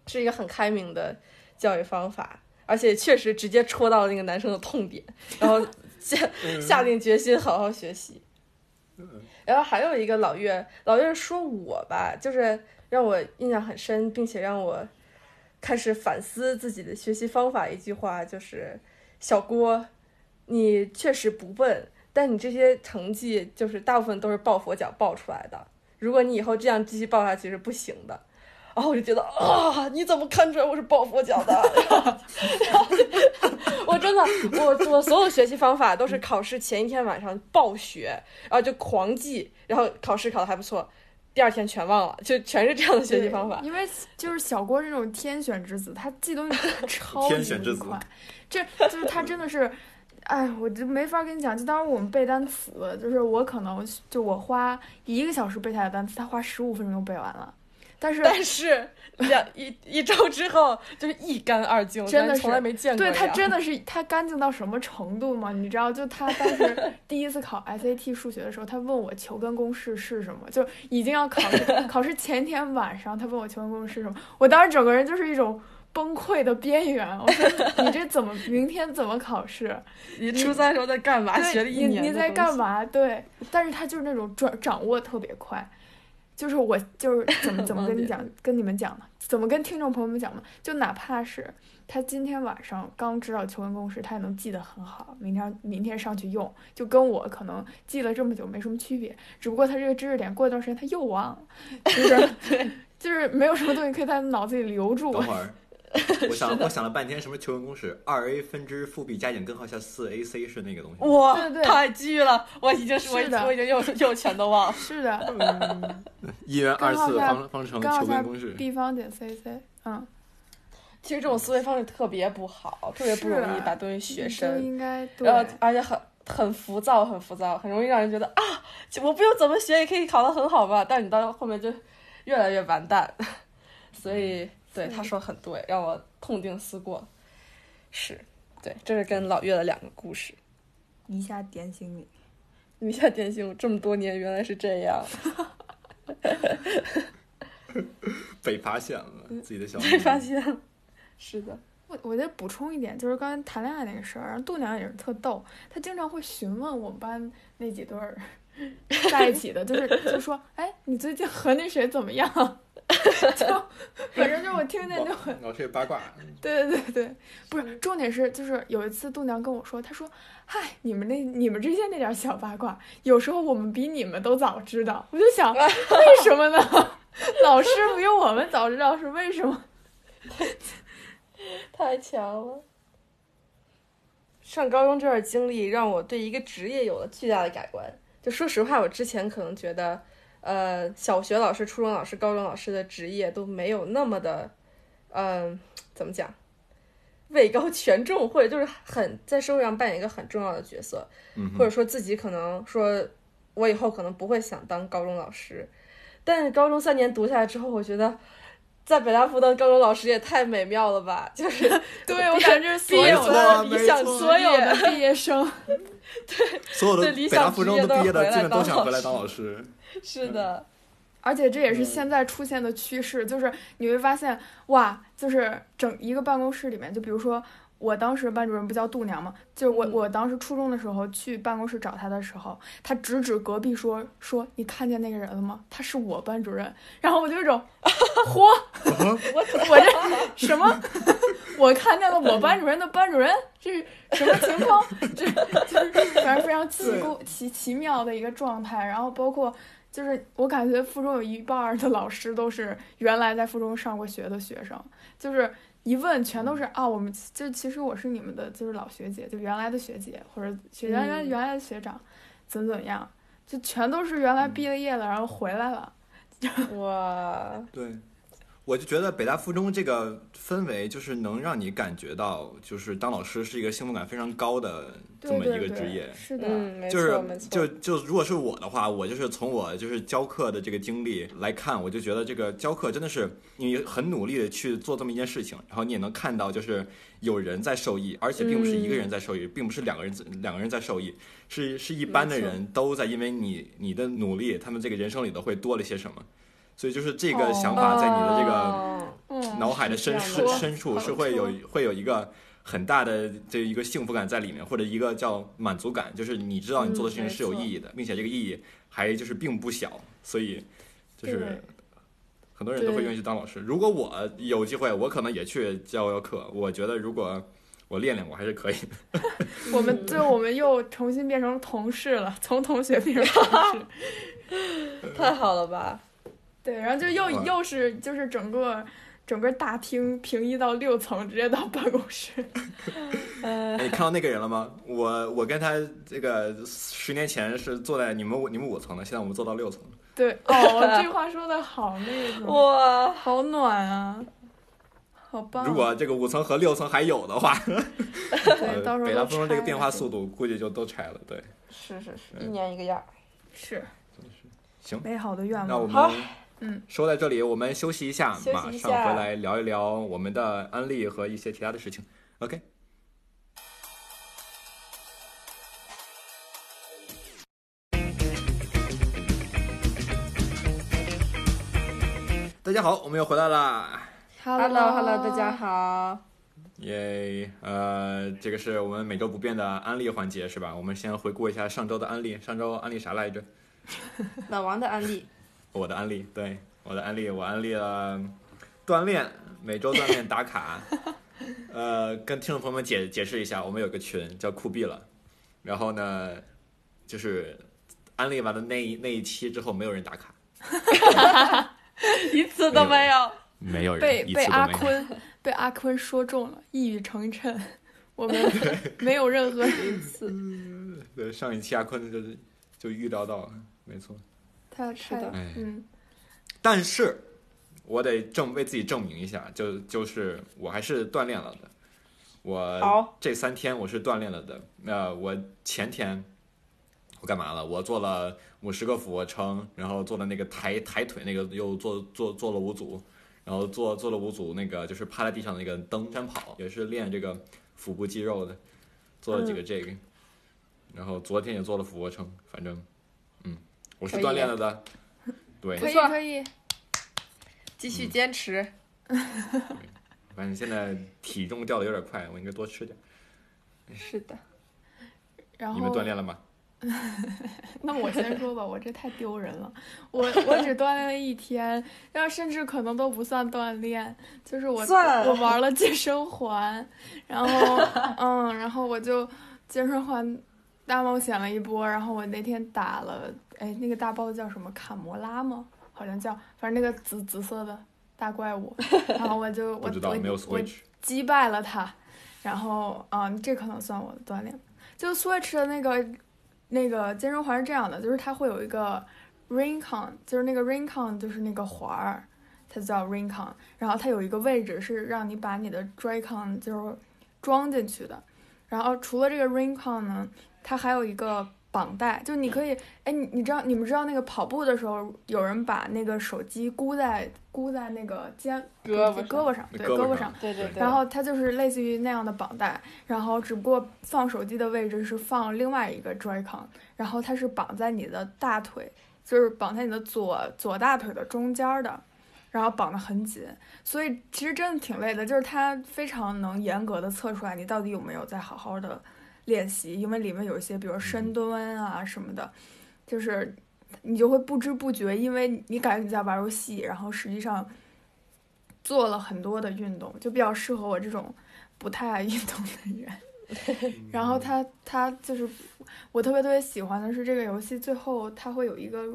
是一个很开明的教育方法，而且确实直接戳到了那个男生的痛点，然后 下下定决心好好学习。然后还有一个老岳，老岳说我吧，就是。让我印象很深，并且让我开始反思自己的学习方法。一句话就是：小郭，你确实不笨，但你这些成绩就是大部分都是抱佛脚抱出来的。如果你以后这样继续抱下去是不行的。然后我就觉得啊，你怎么看出来我是抱佛脚的？我真的，我我所有学习方法都是考试前一天晚上暴学，然后就狂记，然后考试考的还不错。第二天全忘了，就全是这样的学习方法。因为就是小郭这种天选之子，他记东西 超级快。这就是他真的是，哎，我就没法跟你讲。就当时我们背单词，就是我可能就我花一个小时背下来单词，他花十五分钟就背完了。但是但是 两一一周之后就是一干二净，真的从来没见过。对他真的是他干净到什么程度吗？你知道，就他当时 第一次考 SAT 数学的时候，他问我求根公式是什么，就已经要考试 考试前天晚上，他问我求根公式是什么，我当时整个人就是一种崩溃的边缘。我说你这怎么明天怎么考试？你初三时候在干嘛？学了一年你在干嘛？对，但是他就是那种转掌握特别快。就是我就是怎么 怎么跟你讲，跟你们讲呢？怎么跟听众朋友们讲呢？就哪怕是他今天晚上刚知道求根公式，他也能记得很好，明天明天上去用，就跟我可能记了这么久没什么区别。只不过他这个知识点过一段时间他又忘了，就是，就是没有什么东西可以在脑子里留住。等会儿，我想我想了半天，什么求问公式？二 a 分之负 b 加减根号下四 ac 是那个东西。哇，对对太巨了！我已经是我已我已经又 又全都忘了。是的，一元二次方方程求根公式。b 方减 cc，嗯，其实这种思维方式特别不好，特别不容易把东西学就深，应该对然后而且很很浮躁，很浮躁，很容易让人觉得啊，我不用怎么学也可以考得很好吧？但你到后面就越来越完蛋。所以，对他说得很对，让我痛定思过。是，对，这是跟老岳的两个故事。一下点醒你。你一下点醒我，这么多年原来是这样。被发现了自己的小被发现了，是的，我我再补充一点，就是刚才谈恋爱那个事儿，然后度娘也是特逗，她经常会询问我们班那几对儿 在一起的，就是就说，哎，你最近和那谁怎么样？就 反正就我听见就很，老师也八卦。对对对对，不是，重点是就是有一次度娘跟我说，她说，嗨，你们那你们之间那点小八卦，有时候我们比你们都早知道，我就想为什么呢？老师比我们早知道是为什么？太强了。上高中这段经历让我对一个职业有了巨大的改观。就说实话，我之前可能觉得，呃，小学老师、初中老师、高中老师的职业都没有那么的，嗯、怎么讲，位高权重，或者就是很在社会上扮演一个很重要的角色，嗯或者说自己可能说，我以后可能不会想当高中老师，但是高中三年读下来之后，我觉得。在北大附的高中老师也太美妙了吧！就是 对我感觉所毕业有的理想所有的毕业生，对所有的对理北大想附中都职业都是毕业的基本都回来当老想回来当师老师。是的，而且这也是嗯现在出现的趋势，就是你会发现，哇，就是整一个办公室里面，就比如说我当时班主任不叫度娘吗？就是我、嗯我当时初中的时候去办公室找他的时候，他直指隔壁说说你看见那个人了吗？他是我班主任。然后我就有一种，嚯，我我这什么？我看见了我班主任的班主任，这是什么情况？这就是反正非常奇故奇奇妙的一个状态。然后包括就是我感觉附中有一半的老师都是原来在附中上过学的学生，就是一问全都是啊，我们就其实我是你们的就是老学姐，就原来的学姐或者学原来嗯。原来的学长，怎么怎么样，就全都是原来毕了业了，然后回来了。哇，对，我就觉得北大附中这个氛围，就是能让你感觉到，就是当老师是一个幸福感非常高的这么一个职业。是的，嗯，没就是错没错，就就如果是我的话，我就是从我就是教课的这个经历来看，我就觉得这个教课真的是你很努力的去做这么一件事情，然后你也能看到就是有人在受益，而且并不是一个人在受益，并不是两个人两个人在受益，是是一般的人都在因为你你的努力，他们这个人生里头会多了些什么，所以就是这个想法在你的这个。脑海的深是这样深深处是会有会有一个很大的这一个幸福感在里面，或者一个叫满足感，就是你知道你做的事情是有意义的，并且这个意义还就是并不小，所以就是很多人都会愿意去当老师。如果我有机会，我可能也去教教课。我觉得如果我练练，我还是可以的。我们最后我们又重新变成同事了，从同学变成同事。太好了吧？对，然后就又又是就是整个整个大厅平移到六层，直接到办公室。呃 哎，你看到那个人了吗？我我跟他这个十年前是坐在你们五你们五层的，现在我们坐到六层。对，哦，这话说的好那个，哇，好暖啊，好棒。如果这个五层和六层还有的话，对，到时候北大都附中这个变化速度估计就都拆了。对，是是是，一年一个样儿。是行，美好的愿望。那我们好嗯说到这里，我们休息一下，马上回来聊一聊我们的安利和一些其他的事情。OK。大家好，我们又回来啦！Hello Hello，大家好。耶，呃，这个是我们每周不变的安利环节，是吧？我们先回顾一下上周的安利，上周安利啥来着？老王的安利，我的安利，对我的安利，我安利了锻炼，每周锻炼打卡。呃，跟听众朋友们解解释一下，我们有个群叫酷毙了，然后呢，就是安利完了那一那一期之后，没有人打卡，一次都没有。没有人被被。阿坤被阿坤说中了，一语成谶。我们没有任何一次。对，上一期阿坤就是就预料到，没错。他太嗯。但是，我得证为自己证明一下，就就是我还是锻炼了的。我这三天我是锻炼了的。那我前天我干嘛了？我做了五十个俯卧撑，然后做了那个抬抬腿，那个又做做做了五组，然后做做了五组那个就是趴在地上那个登山跑，也是练这个。腹部肌肉的，做了几个这个，然后昨天也做了俯卧撑，反正，嗯，我是锻炼了的，对，可以可以，继续坚持。反正现在体重掉的有点快，我应该多吃点。是的。然后你们锻炼了吗？那我先说吧，我这太丢人了。我我只锻炼了一天，要甚至可能都不算锻炼，就是我我玩了健身环，然后嗯，然后我就健身环大冒险了一波，然后我那天打了，哎，那个大 boss 叫什么卡摩拉吗？好像叫，反正那个紫紫色的大怪物，然后我就我我我击败了他，然后嗯，这可能算我的锻炼，就 switch 的那个。那个健身环是这样的，就是它会有一个 ring con，就是那个 ring con 就是那个环儿，它叫 ring con，然后它有一个位置是让你把你的 dry con 就是装进去的，然后除了这个 ring con 呢，它还有一个。绑带就你可以，哎，你你知道你们知道那个跑步的时候，有人把那个手机箍在箍在那个肩胳膊胳膊上，对胳膊上，对对对。然后它就是类似于那样的绑带，然后只不过放手机的位置是放另外一个 Joy-Con，然后它是绑在你的大腿，就是绑在你的左左大腿的中间的，然后绑得很紧，所以其实真的挺累的，就是它非常能严格的测出来你到底有没有在好好的。练习，因为里面有一些，比如深蹲啊什么的，就是你就会不知不觉，因为你感觉你在玩游戏，然后实际上做了很多的运动，就比较适合我这种不太爱运动的人。然后他他就是我特别特别喜欢的是这个游戏，最后它会有一个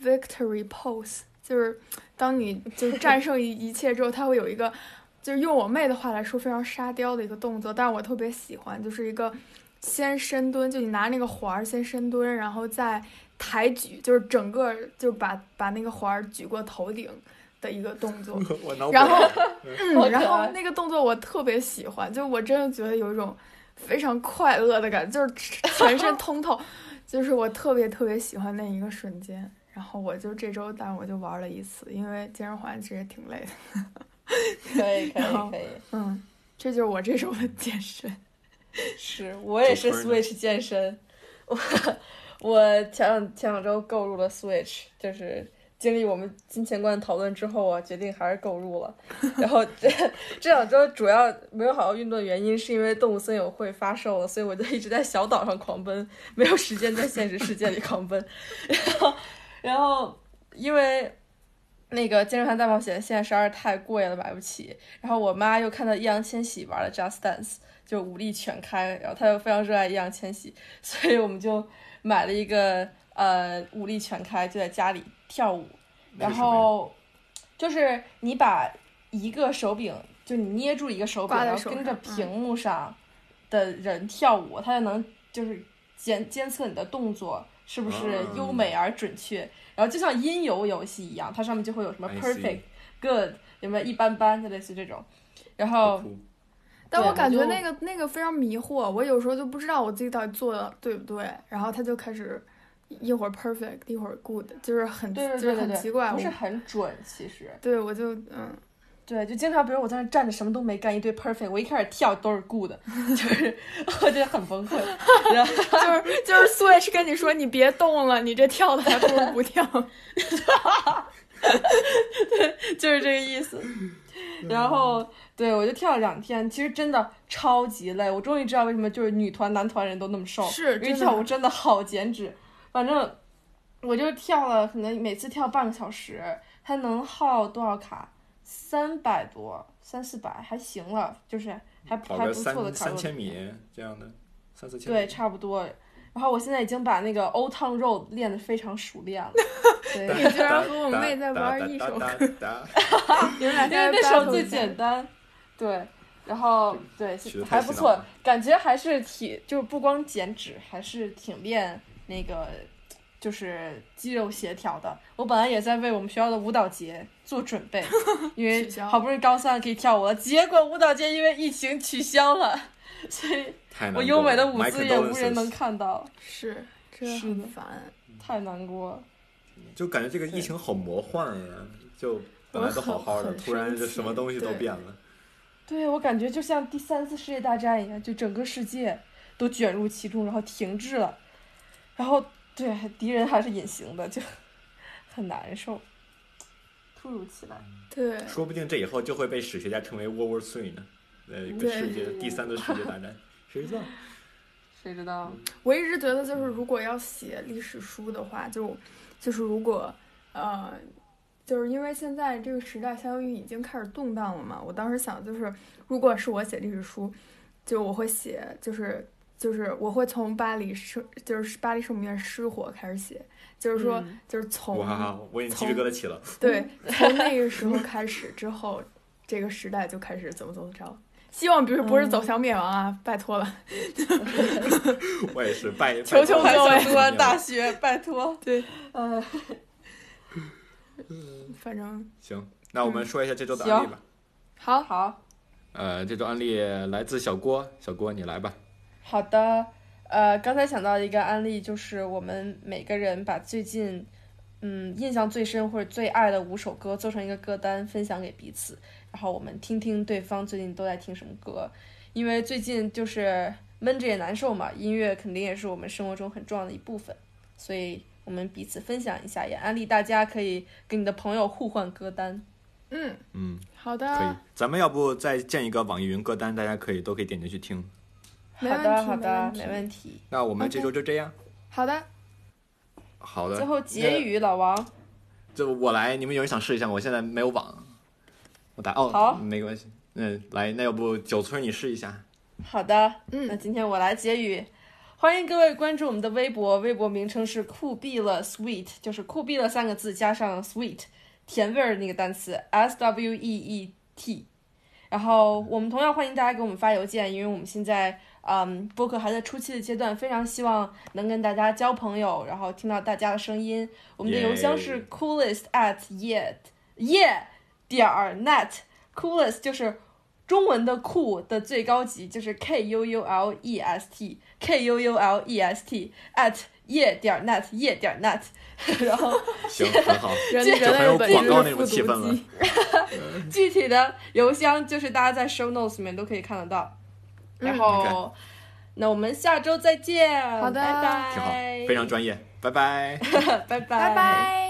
victory pose，就是当你就是战胜一 一切之后，它会有一个，就是用我妹的话来说，非常沙雕的一个动作，但是我特别喜欢，就是一个。先深蹲，就你拿那个环儿先深蹲，然后再抬举，就是整个就把把那个环儿举过头顶的一个动作。然后，嗯，然后那个动作我特别喜欢，就我真的觉得有一种非常快乐的感觉，就是全身通透，就是我特别特别喜欢那一个瞬间。然后我就这周，但我就玩了一次，因为健身环其实也挺累的。可以可以可以，嗯，这就是我这周的健身。是我也是 Switch 健身，我我前两前两周购入了 Switch，就是经历我们金钱观讨论之后啊，决定还是购入了。然后这这两周主要没有好好运动的原因，是因为动物森友会发售了，所以我就一直在小岛上狂奔，没有时间在现实世界里狂奔。然后然后因为那个健身房大冒险现在实在是太贵了，买不起。然后我妈又看到易烊千玺玩了 Just Dance。就武力全开，然后他又非常热爱易烊千玺，所以我们就买了一个呃武力全开，就在家里跳舞。然后就是你把一个手柄，就你捏住一个手柄，然后跟着屏幕上的人跳舞，它就能就是监监测你的动作是不是优美而准确。然后就像音游游戏一样，它上面就会有什么 perfect、good，有没有一般般，就类似这种。然后。但我感觉那个那个非常迷惑，我有时候就不知道我自己到底做的对不对，然后他就开始一会儿 perfect，一会儿 good，就是很就是很奇怪，不是很准其实。对，我就嗯，对，就经常比如我在那站着什么都没干，一堆 perfect，我一开始跳都是 good，就是我觉得很崩溃。就是就是 switch 跟你说你别动了，你这跳的还不如不跳。对，就是这个意思。然后。对，我就跳了两天，其实真的超级累。我终于知道为什么就是女团、男团人都那么瘦，是因为跳舞真的好减脂。反正我就跳了，可能每次跳半个小时，它能耗多少卡？三百多，三四百还行了，就是还还不错的卡路三千米这样的，三四千。对，差不多。然后我现在已经把那个 Old Town Road 练得非常熟练了。你居然和我妹在玩一首歌，因为那首最简单。对，然后对还不错，感觉还是挺就是不光减脂，还是挺练那个就是肌肉协调的。我本来也在为我们学校的舞蹈节做准备，因为好不容易高三可以跳舞了，结果舞蹈节因为疫情取消了，所以我优美的舞姿也无人能看到。是，真的很烦，太难过。就感觉这个疫情好魔幻呀！就本来都好好的，突然就什么东西都变了。对，我感觉就像第三次世界大战一样，就整个世界都卷入其中，然后停滞了。然后，对，敌人还是隐形的，就 很难受。突如其来。对。说不定这以后就会被史学家称为 World War Three 呢，呃，一个世界第三次世界大战，谁知道？谁知道？我一直觉得，就是如果要写历史书的话，就就是如果呃。就是因为现在这个时代相当于已经开始动荡了嘛，我当时想就是，如果是我写历史书，就我会写，就是就是我会从巴黎圣，就是巴黎圣母院失火开始写，就是说就是从哇，我已经鸡皮疙瘩起了。对，从那个时候开始之后，这个时代就开始怎么怎么着，希望不是不是走向灭亡啊，拜托了。我也是拜求求各位，读完大学，拜托。对，呃。反正行，那我们说一下这周的案例吧。好好，呃，这周案例来自小郭，小郭你来吧。好的，呃，刚才想到一个案例，就是我们每个人把最近嗯印象最深或者最爱的五首歌做成一个歌单，分享给彼此，然后我们听听对方最近都在听什么歌，因为最近就是闷着也难受嘛，音乐肯定也是我们生活中很重要的一部分，所以。我们彼此分享一下，也安利大家可以跟你的朋友互换歌单。嗯嗯，好的，可以。咱们要不再建一个网易云歌单，大家可以都可以点进去听。好的好的，没问题。那我们这周就这样。好的。好的。最后结语，老王。就我来，你们有人想试一下吗？我现在没有网。我打哦，好，没关系。嗯，来，那要不九村你试一下。好的，嗯，那今天我来结语。欢迎各位关注我们的微博，微博名称是酷毙了 sweet，就是酷毙了三个字加上 sweet，甜味儿那个单词 s w e e t。然后我们同样欢迎大家给我们发邮件，因为我们现在嗯播客还在初期的阶段，非常希望能跟大家交朋友，然后听到大家的声音。我们的邮箱是 coolest at yet yeah 点 net，coolest 就是中文的酷的最高级，就是 k u u l e s t。K u u l e s t at 夜点 net 夜点 net，然后 行很好，这很有广告那种气氛了。具体的邮箱就是大家在 show notes 里面都可以看得到。然后，那我们下周再见。好的，拜拜。挺好，非常专业。拜拜。拜拜。拜拜。